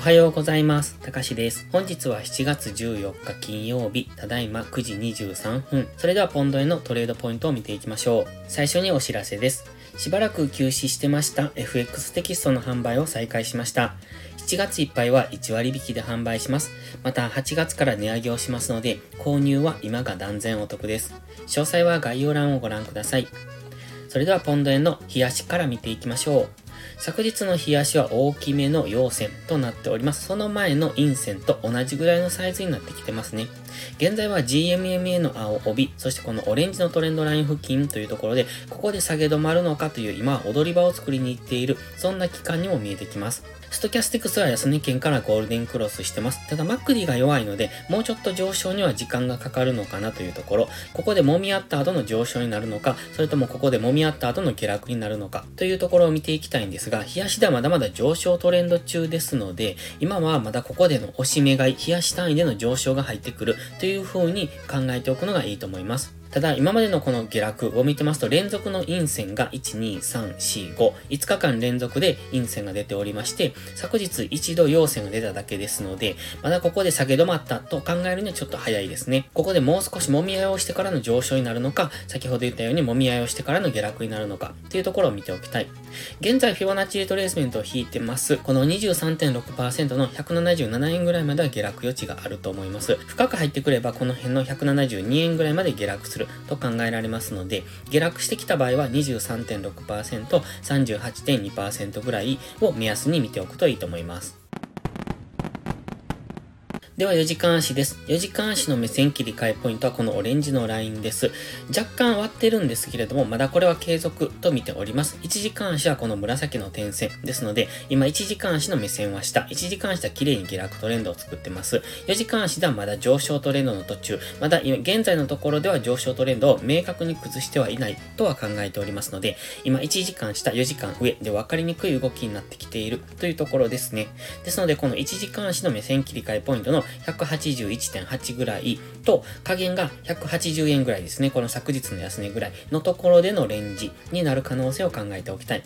おはようございます。たかしです。本日は7月14日金曜日、ただいま9時23分。それではポンドへのトレードポイントを見ていきましょう。最初にお知らせです。しばらく休止してました FX テキストの販売を再開しました。7月いっぱいは1割引きで販売します。また8月から値上げをしますので、購入は今が断然お得です。詳細は概要欄をご覧ください。それではポンド円の冷やしから見ていきましょう。昨日の冷やしは大きめの陽線となっております。その前の陰線と同じぐらいのサイズになってきてますね。現在は GMMA の青帯、そしてこのオレンジのトレンドライン付近というところで、ここで下げ止まるのかという今は踊り場を作りに行っている、そんな期間にも見えてきます。ストキャスティクスは安値圏からゴールデンクロスしてます。ただマックディが弱いので、もうちょっと上昇には時間がかかるのかなというところ、ここで揉み合った後の上昇になるのか、それともここで揉み合った後の下落になるのか、というところを見ていきたいんですが、冷やしではまだまだ上昇トレンド中ですので、今はまだここでの押し目買い、冷やし単位での上昇が入ってくるという風に考えておくのがいいと思います。ただ、今までのこの下落を見てますと、連続の陰線が1、2、3、4、5、5日間連続で陰線が出ておりまして、昨日一度陽線が出ただけですので、まだここで下げ止まったと考えるにはちょっと早いですね。ここでもう少し揉み合いをしてからの上昇になるのか、先ほど言ったように揉み合いをしてからの下落になるのか、っていうところを見ておきたい。現在、フィボナッチリトレースメントを引いてます。この23.6%の177円ぐらいまでは下落余地があると思います。深く入ってくれば、この辺の172円ぐらいまで下落するると考えられますので、下落してきた場合は23.6%、38.2%ぐらいを目安に見ておくといいと思います。では4時間足です。4時間足の目線切り替えポイントはこのオレンジのラインです。若干割ってるんですけれども、まだこれは継続と見ております。1時間足はこの紫の点線ですので、今1時間足の目線は下、1時間足は綺麗に下落トレンドを作ってます。4時間足ではまだ上昇トレンドの途中、まだ現在のところでは上昇トレンドを明確に崩してはいないとは考えておりますので、今1時間下、4時間上で分かりにくい動きになってきているというところですね。ですので、この1時間足の目線切り替えポイントの181.8ぐらいと、加減が180円ぐらいですね。この昨日の安値ぐらいのところでのレンジになる可能性を考えておきたい。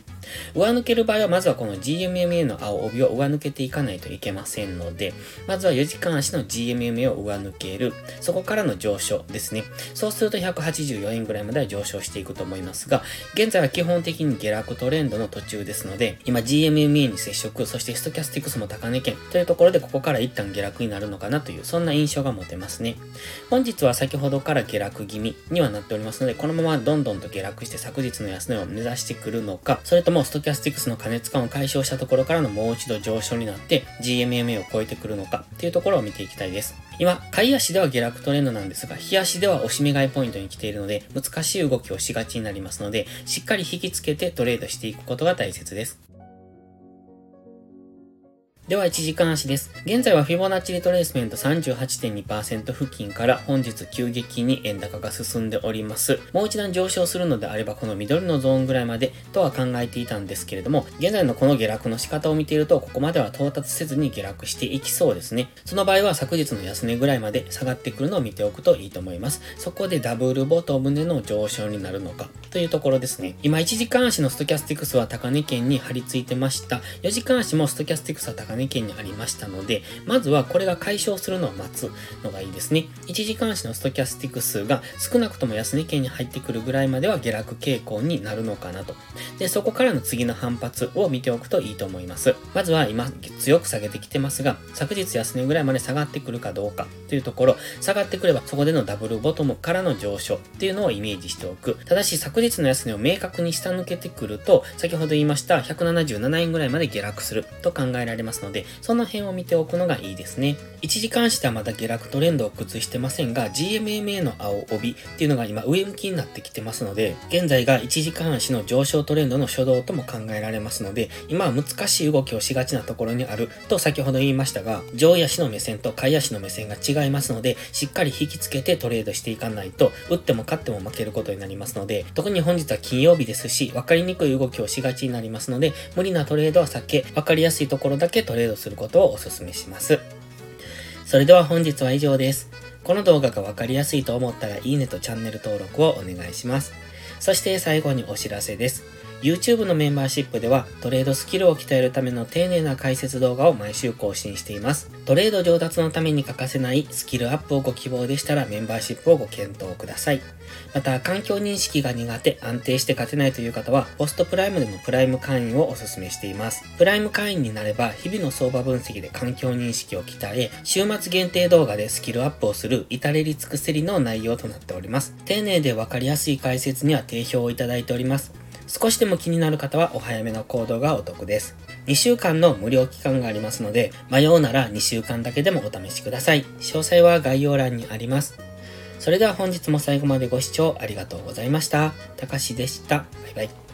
上抜ける場合は、まずはこの GMMA の青帯を上抜けていかないといけませんので、まずは4時間足の GMMA を上抜ける。そこからの上昇ですね。そうすると184円ぐらいまでは上昇していくと思いますが、現在は基本的に下落トレンドの途中ですので、今 GMMA に接触、そしてストキャスティクスも高値圏というところで、ここから一旦下落になるのかなという、そんな印象が持てますね。本日は先ほどから下落気味にはなっておりますので、このままどんどんと下落して昨日の安値を目指してくるのか、それともストキャスティクスの過熱感を解消したところからのもう一度上昇になって GMMA を超えてくるのかっていうところを見ていきたいです。今、買い足では下落トレンドなんですが、日足では押し目買いポイントに来ているので、難しい動きをしがちになりますので、しっかり引きつけてトレードしていくことが大切です。では1時間足です。現在はフィボナッチリトレースメント38.2%付近から本日急激に円高が進んでおります。もう一段上昇するのであればこの緑のゾーンぐらいまでとは考えていたんですけれども、現在のこの下落の仕方を見ているとここまでは到達せずに下落していきそうですね。その場合は昨日の安値ぐらいまで下がってくるのを見ておくといいと思います。そこでダブルボトムでの上昇になるのかというところですね。今1時間足のストキャスティクスは高値圏に張り付いてました。4時間足もストキャスティクスは高値圏にありましたので、まずはこれが解消するのを待つのがいいですね。1時間足のストキャスティックスが少なくとも安値圏に入ってくるぐらいまでは下落傾向になるのかなと。で、そこからの次の反発を見ておくといいと思います。まずは今強く下げてきてますが、昨日安値ぐらいまで下がってくるかどうかというところ、下がってくればそこでのダブルボトムからの上昇っていうのをイメージしておく。ただし昨日の安値を明確に下抜けてくると、先ほど言いました177円ぐらいまで下落すると考えられますので、その辺を見ておくのがいいですね。1時間足ではまだ下落トレンドを崩してませんが、GMMA の青帯っていうのが今上向きになってきてますので、現在が1時間足の上昇トレンドの初動とも考えられますので、今は難しい動きをしがちなところにあると先ほど言いましたが、上位足の目線と下位足の目線が違いますので、しっかり引きつけてトレードしていかないと、打っても勝っても負けることになりますので、特に本日は金曜日ですし、分かりにくい動きをしがちになりますので、無理なトレードは避け、分かりやすいところだけトレードすることをお勧めします。それでは本日は以上です。この動画が分かりやすいと思ったらいいねとチャンネル登録をお願いします。そして最後にお知らせです。YouTube のメンバーシップではトレードスキルを鍛えるための丁寧な解説動画を毎週更新しています。トレード上達のために欠かせないスキルアップをご希望でしたらメンバーシップをご検討ください。また、環境認識が苦手、安定して勝てないという方は、ポストプライムでのプライム会員をお勧めしています。プライム会員になれば、日々の相場分析で環境認識を鍛え、週末限定動画でスキルアップをする至れり尽くせりの内容となっております。丁寧でわかりやすい解説には定評をいただいております。少しでも気になる方はお早めの行動がお得です。2週間の無料期間がありますので、迷うなら2週間だけでもお試しください。詳細は概要欄にあります。それでは本日も最後までご視聴ありがとうございました。たかしでした。バイバイ。